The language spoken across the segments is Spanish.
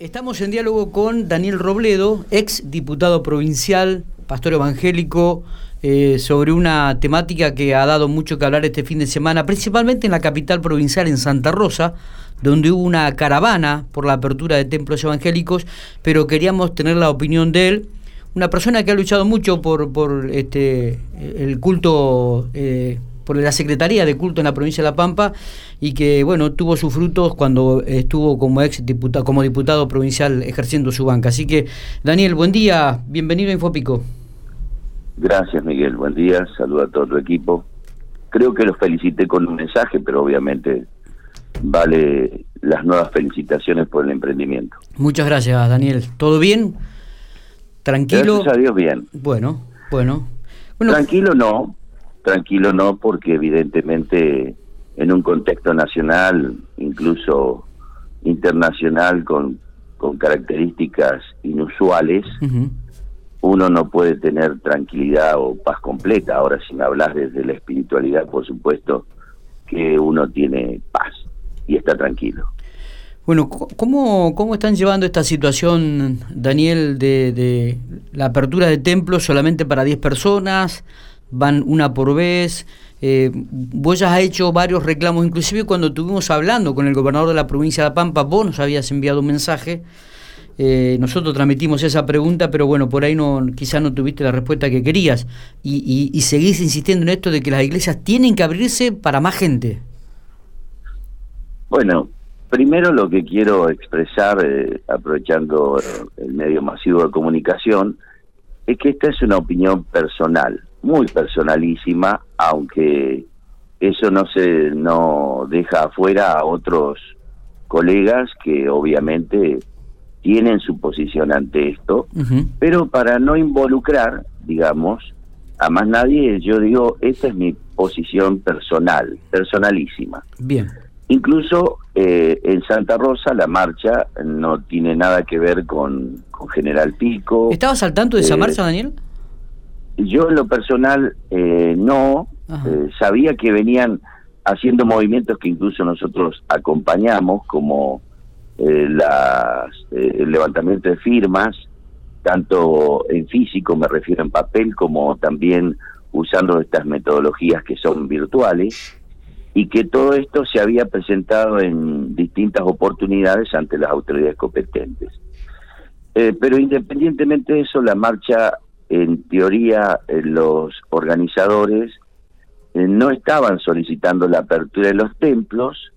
Estamos en diálogo con Daniel Robledo, ex diputado provincial, pastor evangélico, eh, sobre una temática que ha dado mucho que hablar este fin de semana, principalmente en la capital provincial, en Santa Rosa, donde hubo una caravana por la apertura de templos evangélicos, pero queríamos tener la opinión de él, una persona que ha luchado mucho por, este, el culto eh, por la Secretaría de Culto en la provincia de La Pampa y que bueno tuvo sus frutos cuando estuvo como ex diputado, como diputado provincial ejerciendo su banca. Así que Daniel, buen día, bienvenido a Infopico. Gracias Miguel, buen día, saludo a todo tu equipo. Creo que los felicité con un mensaje, pero obviamente vale las nuevas felicitaciones por el emprendimiento. Muchas gracias Daniel. ¿Todo bien? ¿Tranquilo? Gracias a Dios bien. Bueno, bueno. bueno Tranquilo no, tranquilo no, porque evidentemente en un contexto nacional, incluso internacional, con, con características inusuales, uno no puede tener tranquilidad o paz completa. Ahora, si me hablas desde la espiritualidad, por supuesto que uno tiene paz y está tranquilo. Bueno, ¿cómo, ¿cómo están llevando esta situación, Daniel, de, de la apertura de templos solamente para 10 personas? Van una por vez. Eh, vos ya has hecho varios reclamos, inclusive cuando estuvimos hablando con el gobernador de la provincia de La Pampa, vos nos habías enviado un mensaje. Eh, nosotros transmitimos esa pregunta, pero bueno, por ahí no, quizás no tuviste la respuesta que querías. Y, y, seguís insistiendo en esto de que las iglesias tienen que abrirse para más gente. Bueno, primero lo que quiero expresar, eh, aprovechando el medio masivo de comunicación, es que esta es una opinión personal muy personalísima, aunque eso no se no deja afuera a otros colegas que obviamente tienen su posición ante esto, pero para no involucrar, digamos, a más nadie, yo digo, esta es mi posición personal, personalísima. Bien. Incluso eh, en Santa Rosa la marcha no tiene nada que ver con, con General Pico. ¿Estabas al tanto de esa eh, marcha, Daniel? Yo en lo personal eh, no, eh, sabía que venían haciendo movimientos que incluso nosotros acompañamos, como eh, las, el levantamiento de firmas, tanto en físico, me refiero en papel, como también usando estas metodologías que son virtuales, y que todo esto se había presentado en distintas oportunidades ante las autoridades competentes. pero independientemente de eso, la marcha en teoría eh, los organizadores eh, no estaban solicitando la apertura de los templos,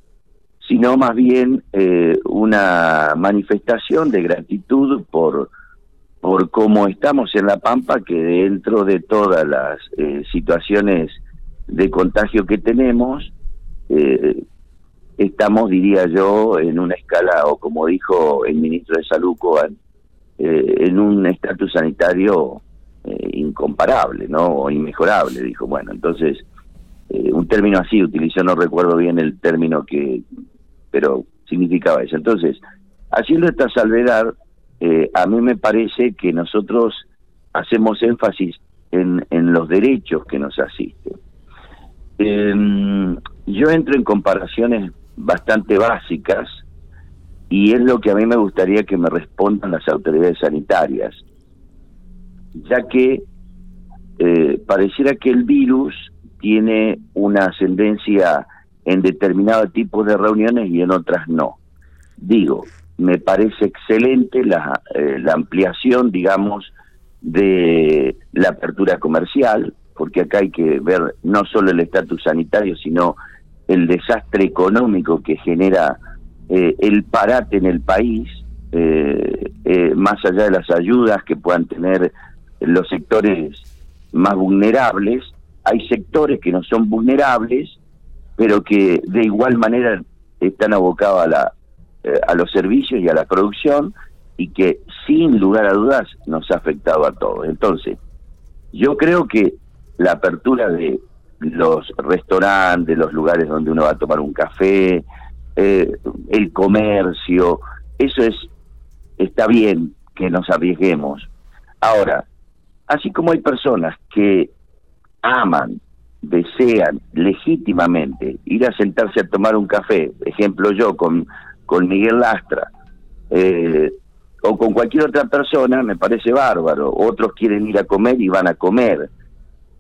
sino más bien eh, una manifestación de gratitud por, por cómo estamos en La Pampa, que dentro de todas las situaciones de contagio que tenemos, estamos, diría yo, en una escala, o como dijo el ministro de Salud, en un estatus sanitario eh, incomparable, ¿no? O inmejorable, dijo. Bueno, entonces, eh, un término así utilizó, no recuerdo bien el término que, pero significaba eso. Entonces, haciendo esta salvedad, eh, a mí me parece que nosotros hacemos énfasis en, en los derechos que nos asisten. Em, yo entro en comparaciones bastante básicas y es lo que a mí me gustaría que me respondan las autoridades sanitarias ya que eh, pareciera que el virus tiene una ascendencia en determinados tipos de reuniones y en otras no. Digo, me parece excelente la, eh, la ampliación, digamos, de la apertura comercial, porque acá hay que ver no solo el estatus sanitario, sino el desastre económico que genera eh, el parate en el país, más allá de las ayudas que puedan tener los sectores más vulnerables, hay sectores que no son vulnerables, pero que de igual manera están abocados a, la, eh, a los servicios y a la producción y que sin lugar a dudas nos ha afectado a todos. Entonces, yo creo que la apertura de los restaurantes, los lugares donde uno va a tomar un café, eh, el comercio, eso es está bien que nos arriesguemos. Ahora, Así como hay personas que aman, desean legítimamente ir a sentarse a tomar un café, ejemplo yo con, con Miguel Lastra, eh, o con cualquier otra persona, me parece bárbaro. Otros quieren ir a comer y van a comer.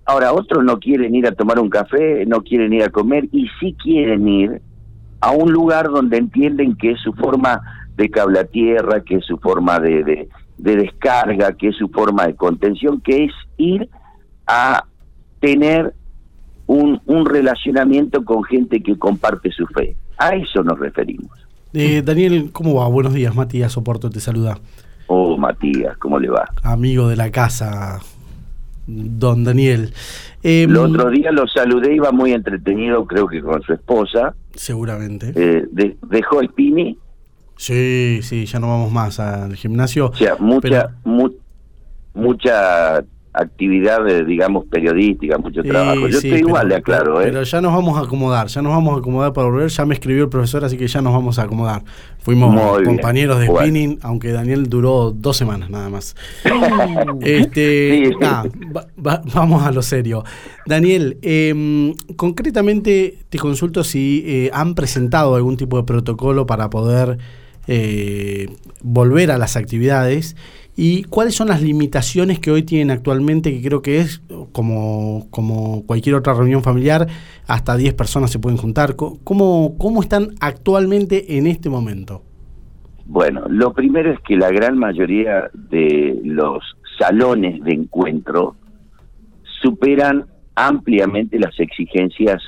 Ahora, otros no quieren ir a tomar un café, no quieren ir a comer y sí quieren ir a un lugar donde entienden que es su forma de cable a tierra, que es su forma de, de, de descarga, que es su forma de contención, que es ir a tener un, un relacionamiento con gente que comparte su fe. A eso nos referimos. Eh, Daniel, ¿cómo va? Buenos días, Matías Soporto te saluda. Oh, Matías, ¿cómo le va? Amigo de la casa, don Daniel. Eh, el otro día lo saludé, iba muy entretenido, creo que con su esposa. Seguramente. Eh, ¿Dejó el pini? Sí, sí, ya no vamos más al gimnasio. O sea, mucha, mucha actividad, digamos, periodística, mucho trabajo. Yo estoy igual, de aclaro. ¿eh? Pero ya nos vamos a acomodar, ya nos vamos a acomodar para volver. Ya me escribió el profesor, así que ya nos vamos a acomodar. Fuimos compañeros de spinning, aunque Daniel duró dos semanas nada más. este, vamos a lo serio. Daniel, eh, concretamente te consulto si eh, han presentado algún tipo de protocolo para poder eh, volver a las actividades ¿Y cuáles son las limitaciones que hoy tienen actualmente? Que creo que es, como, como cualquier otra reunión familiar, hasta 10 personas se pueden juntar. ¿Cómo, ¿Cómo están actualmente en este momento? Bueno, lo primero es que la gran mayoría de los salones de encuentro superan ampliamente las exigencias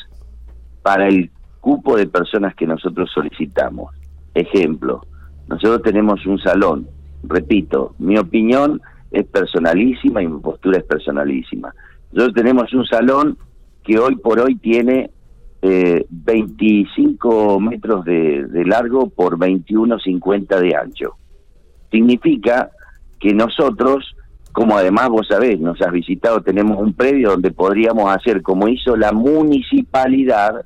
para el cupo de personas que nosotros solicitamos. Ejemplo, nosotros tenemos un salón repito, mi opinión es personalísima y mi postura es personalísima. Nosotros tenemos un salón que hoy por hoy tiene eh, 25 metros de, de largo por 21,50 de ancho. Significa que nosotros, como además vos sabés, nos has visitado, tenemos un predio donde podríamos hacer, como hizo la municipalidad,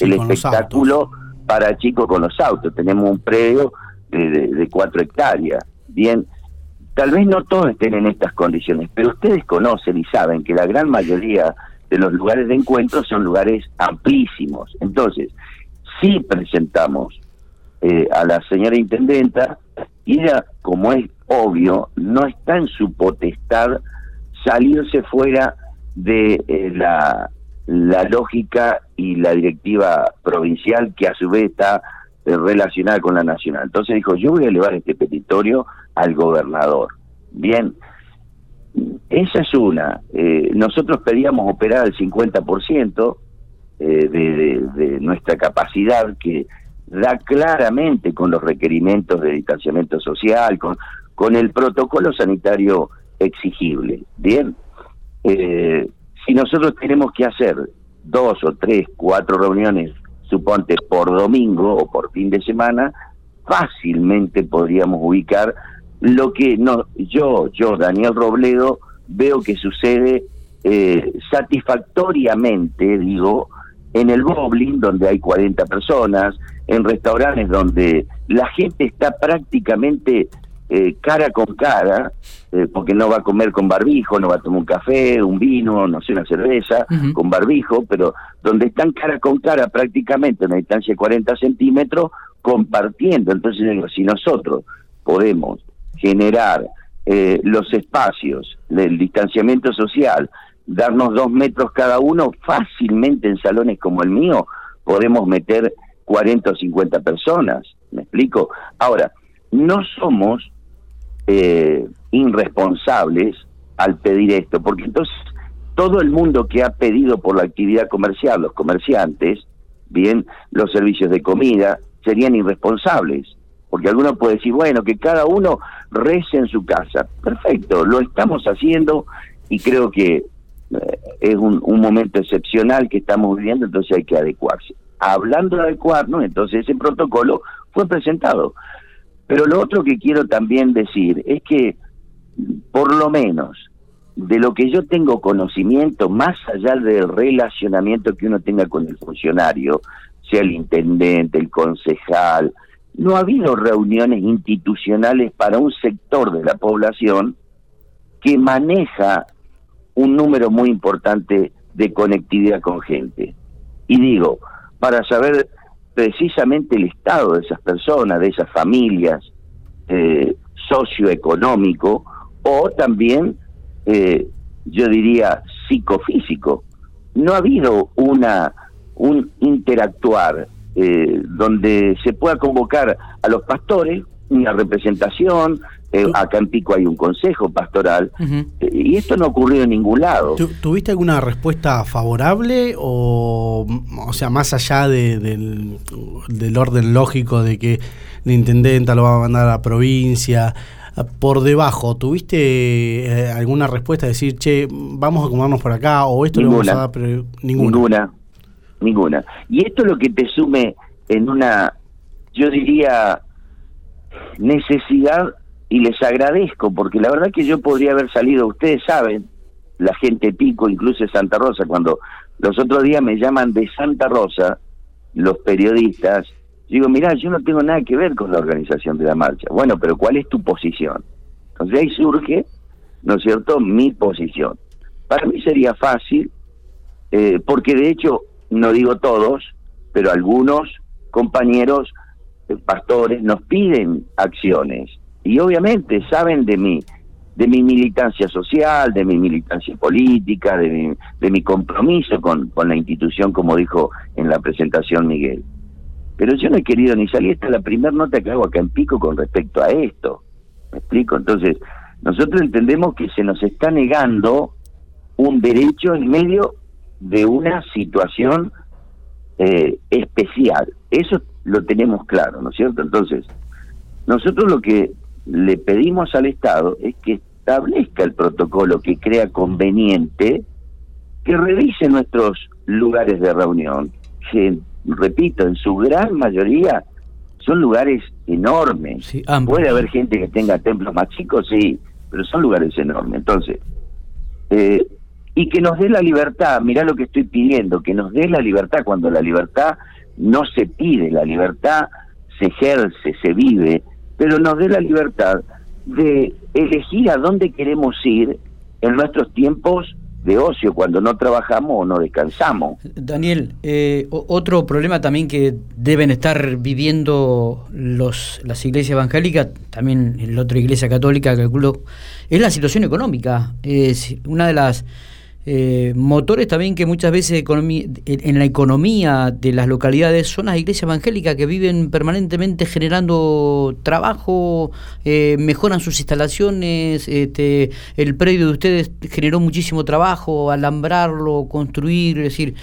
el espectáculo para chicos con los autos. Tenemos un predio de, cuatro hectáreas bien, tal vez no todos estén en estas condiciones, pero ustedes conocen y saben que la gran mayoría de los lugares de encuentro son lugares amplísimos. Entonces, si presentamos eh, a la señora intendenta y ella, como es obvio, no está en su potestad salirse fuera de eh, la, la lógica y la directiva provincial que a su vez está eh, relacionada con la nacional. Entonces dijo, yo voy a elevar este petitorio al gobernador. Bien, esa es una. Eh, nosotros pedíamos operar al 50% eh, de, de, nuestra capacidad que da claramente con los requerimientos de distanciamiento social, con, con el protocolo sanitario exigible. Bien, eh, si nosotros tenemos que hacer dos o tres, cuatro reuniones suponte por domingo o por fin de semana, fácilmente podríamos ubicar lo que no yo, yo, Daniel Robledo, veo que sucede eh, satisfactoriamente, digo, en el bowling, donde hay 40 personas, en restaurantes donde la gente está prácticamente eh, cara con cara, eh, porque no va a comer con barbijo, no va a tomar un café, un vino, no sé, una cerveza, con barbijo, pero donde están cara con cara prácticamente a una distancia de 40 centímetros, compartiendo. Entonces, si nosotros podemos generar eh, los espacios del distanciamiento social, darnos dos metros cada uno, fácilmente en salones como el mío podemos meter 40 o 50 personas. ¿Me explico? Ahora, no somos eh, irresponsables al pedir esto, porque entonces todo el mundo que ha pedido por la actividad comercial, los comerciantes, bien, los servicios de comida, serían irresponsables. Porque alguno puede decir, bueno, que cada uno rece en su casa. Perfecto, lo estamos haciendo y creo que eh, es un, un, momento excepcional que estamos viviendo, entonces hay que adecuarse. Hablando de adecuarnos, entonces ese protocolo fue presentado. Pero lo otro que quiero también decir es que, por lo menos, de lo que yo tengo conocimiento, más allá del relacionamiento que uno tenga con el funcionario, sea el intendente, el concejal, no ha habido reuniones institucionales para un sector de la población que maneja un número muy importante de conectividad con gente. Y digo, para saber precisamente el estado de esas personas, de esas familias, eh, socioeconómico o también, eh, yo diría, psicofísico. No ha habido una un interactuar eh, donde se pueda convocar a los pastores, una representación, eh, acá en Pico hay un consejo pastoral, eh, y esto no ocurrió en ningún lado. ¿Tuviste alguna respuesta favorable o, o sea, más allá del, del orden lógico de que la intendenta lo va a mandar a la provincia? Por debajo, ¿tuviste alguna respuesta? Decir, che, vamos a acomodarnos por acá o esto ninguna, lo vamos a dar, pero ninguna. Ninguna, ninguna. Y esto es lo que te sume en una, yo diría, necesidad y les agradezco porque la verdad que yo podría haber salido, ustedes saben, la gente pico, incluso Santa Rosa, cuando los otros días me llaman de Santa Rosa, los periodistas, digo, mira, yo no tengo nada que ver con la organización de la marcha. Bueno, pero ¿cuál es tu posición? Entonces ahí surge, ¿no es cierto?, mi posición. Para mí sería fácil, eh, porque de hecho, no digo todos, pero algunos compañeros pastores nos piden acciones y obviamente saben de mí, de mi militancia social, de mi militancia política, de mi, de mi compromiso con, con la institución, como dijo en la presentación Miguel. Pero yo no he querido ni salir, esta es la primera nota que hago acá en Pico con respecto a esto. ¿Me explico? Entonces, nosotros entendemos que se nos está negando un derecho en medio de una situación eh, especial. Eso lo tenemos claro, ¿no es cierto? Entonces, nosotros lo que le pedimos al Estado es que establezca el protocolo que crea conveniente, que revise nuestros lugares de reunión, que, repito, en su gran mayoría son lugares enormes. Puede haber gente que tenga templos más chicos, sí, pero son lugares enormes. Entonces, eh, y que nos dé la libertad, mirá lo que estoy pidiendo, que nos dé la libertad cuando la libertad no se pide, la libertad se ejerce, se vive, pero nos dé la libertad de elegir a dónde queremos ir en nuestros tiempos de ocio cuando no trabajamos o no descansamos. Daniel, eh, otro problema también que deben estar viviendo los, las iglesias evangélicas, también la otra iglesia católica, calculo, es la situación económica. Es una de las eh, motores también que muchas veces en la economía de las localidades son las iglesias evangélicas que viven permanentemente generando trabajo, eh, mejoran sus instalaciones, este, el predio de ustedes generó muchísimo trabajo, alambrarlo, construir, es decir,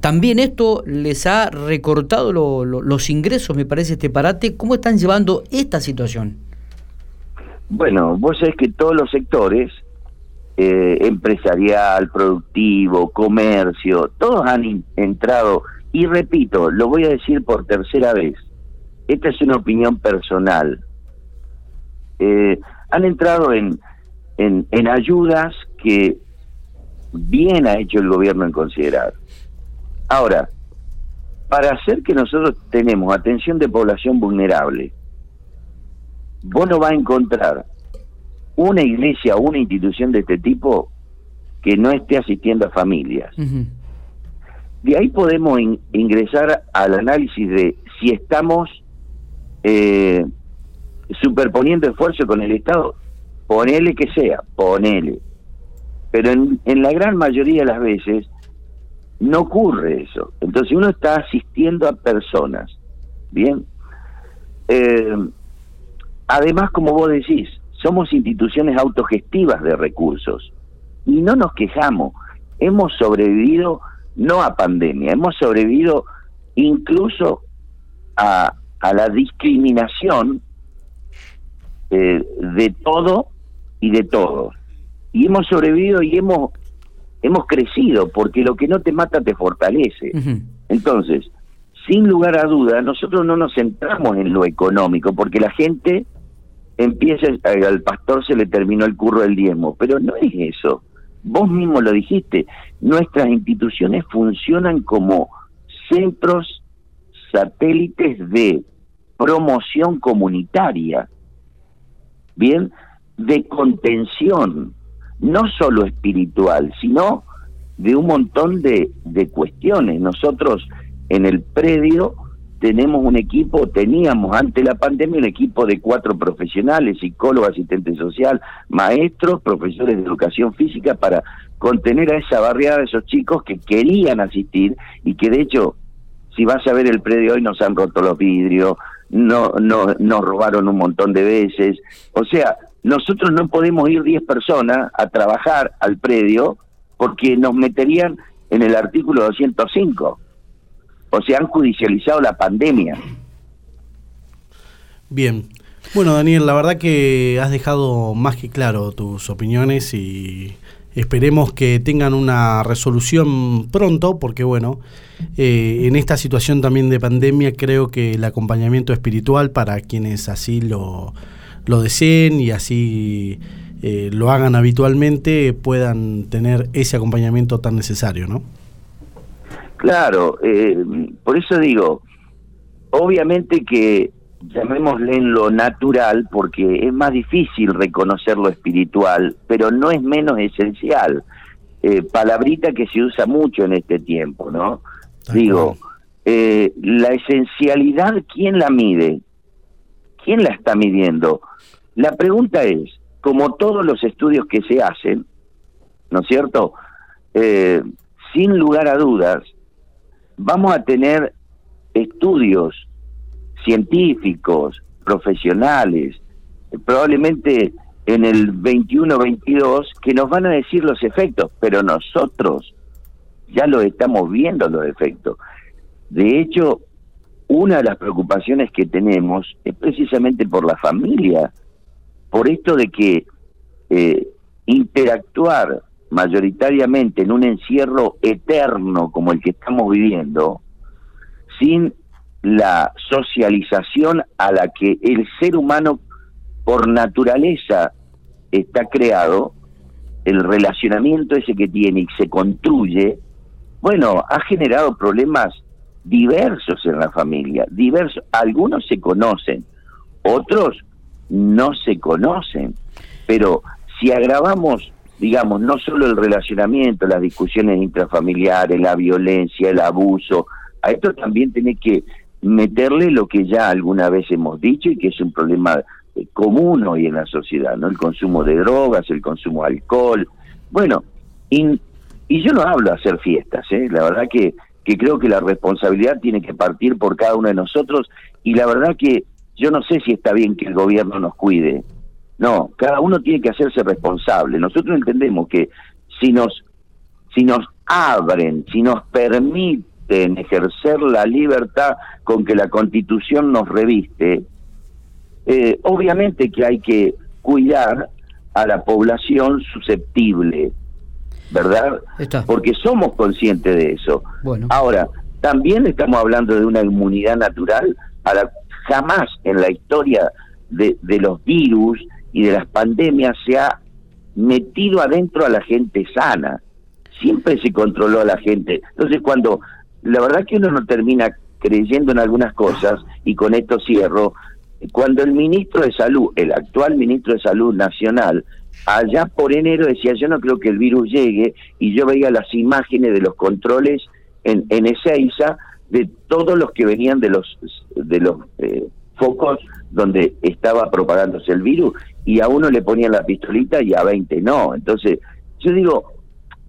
también esto les ha recortado los ingresos, me parece, este parate. ¿Cómo están llevando esta situación? Bueno, vos sabés que todos los sectores eh, empresarial, productivo, comercio, todos han entrado, y repito, lo voy a decir por tercera vez, esta es una opinión personal, eh, han entrado en, en, en ayudas que bien ha hecho el gobierno en considerar. Ahora, para hacer que nosotros tenemos atención de población vulnerable, vos no vas a encontrar una iglesia o una institución de este tipo que no esté asistiendo a familias. De ahí podemos ingresar al análisis de si estamos eh, superponiendo esfuerzo con el Estado, ponele que sea, ponele. Pero en, en, la gran mayoría de las veces no ocurre eso. Entonces uno está asistiendo a personas. Bien. Eh, además, como vos decís, somos instituciones autogestivas de recursos y no nos quejamos. Hemos sobrevivido no a pandemia, hemos sobrevivido incluso a, a la discriminación eh, de todo y de todos. Y hemos sobrevivido y hemos, hemos crecido, porque lo que no te mata te fortalece. Entonces, sin lugar a duda, nosotros no nos centramos en lo económico, porque la gente empieza, al pastor se le terminó el curro del diezmo, pero no es eso. Vos mismo lo dijiste, nuestras instituciones funcionan como centros satélites de promoción comunitaria, bien, de contención, no solo espiritual, sino de un montón de, de cuestiones. Nosotros en el predio tenemos un equipo, teníamos ante la pandemia un equipo de cuatro profesionales, psicólogo, asistente social, maestros, profesores de educación física para contener a esa barriada de esos chicos que querían asistir y que de hecho, si vas a ver el predio hoy nos han roto los vidrios, no, no, nos robaron un montón de veces, o sea, nosotros no podemos ir 10 personas a trabajar al predio porque nos meterían en el artículo 205 o se han judicializado la pandemia. Bien. Bueno, Daniel, la verdad que has dejado más que claro tus opiniones y esperemos que tengan una resolución pronto, porque bueno, eh, en esta situación también de pandemia creo que el acompañamiento espiritual para quienes así lo, lo deseen y así eh, lo hagan habitualmente puedan tener ese acompañamiento tan necesario, ¿no? Claro, eh, por eso digo, obviamente que llamémosle en lo natural, porque es más difícil reconocer lo espiritual, pero no es menos esencial. Eh, palabrita que se usa mucho en este tiempo, ¿no? Digo, eh, la esencialidad, ¿quién la mide? ¿Quién la está midiendo? La pregunta es, como todos los estudios que se hacen, ¿no es cierto? Eh, sin lugar a dudas, vamos a tener estudios científicos, profesionales, probablemente en el 21-22, que nos van a decir los efectos, pero nosotros ya lo estamos viendo los efectos. De hecho, una de las preocupaciones que tenemos es precisamente por la familia, por esto de que eh, interactuar mayoritariamente en un encierro eterno como el que estamos viviendo, sin la socialización a la que el ser humano por naturaleza está creado, el relacionamiento ese que tiene y se construye, bueno, ha generado problemas diversos en la familia, diversos. Algunos se conocen, otros no se conocen, pero si agravamos digamos, no solo el relacionamiento, las discusiones intrafamiliares, la violencia, el abuso, a esto también tiene que meterle lo que ya alguna vez hemos dicho y que es un problema eh, común hoy en la sociedad, ¿no? El consumo de drogas, el consumo de alcohol. Bueno, y, y yo no hablo de hacer fiestas, ¿eh? La verdad que, que creo que la responsabilidad tiene que partir por cada uno de nosotros y la verdad que yo no sé si está bien que el gobierno nos cuide, no, cada uno tiene que hacerse responsable. Nosotros entendemos que si nos, si nos abren, si nos permiten ejercer la libertad con que la constitución nos reviste, eh, obviamente que hay que cuidar a la población susceptible, ¿verdad? Porque somos conscientes de eso. Bueno. Ahora, también estamos hablando de una inmunidad natural a la jamás en la historia de, de los virus y de las pandemias se ha metido adentro a la gente sana. Siempre se controló a la gente. Entonces, cuando la verdad que uno no termina creyendo en algunas cosas, y con esto cierro, cuando el ministro de Salud, el actual ministro de Salud Nacional, allá por enero decía, yo no creo que el virus llegue, y yo veía las imágenes de los controles en, en Ezeiza de todos los que venían de los, de los eh, focos donde estaba propagándose el virus y a uno le ponían la pistolita y a 20 no. Entonces, yo digo,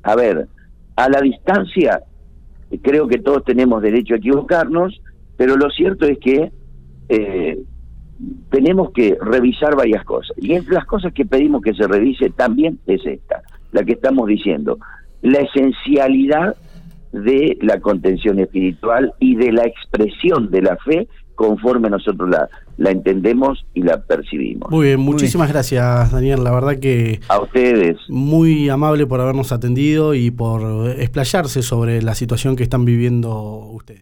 a ver, a la distancia creo que todos tenemos derecho a equivocarnos, pero lo cierto es que eh, tenemos que revisar varias cosas. Y entre las cosas que pedimos que se revise también es esta, la que estamos diciendo, la esencialidad de la contención espiritual y de la expresión de la fe conforme nosotros la, la entendemos y la percibimos. Muy bien, muchísimas gracias Daniel, la verdad que... A ustedes. Muy amable por habernos atendido y por explayarse sobre la situación que están viviendo ustedes.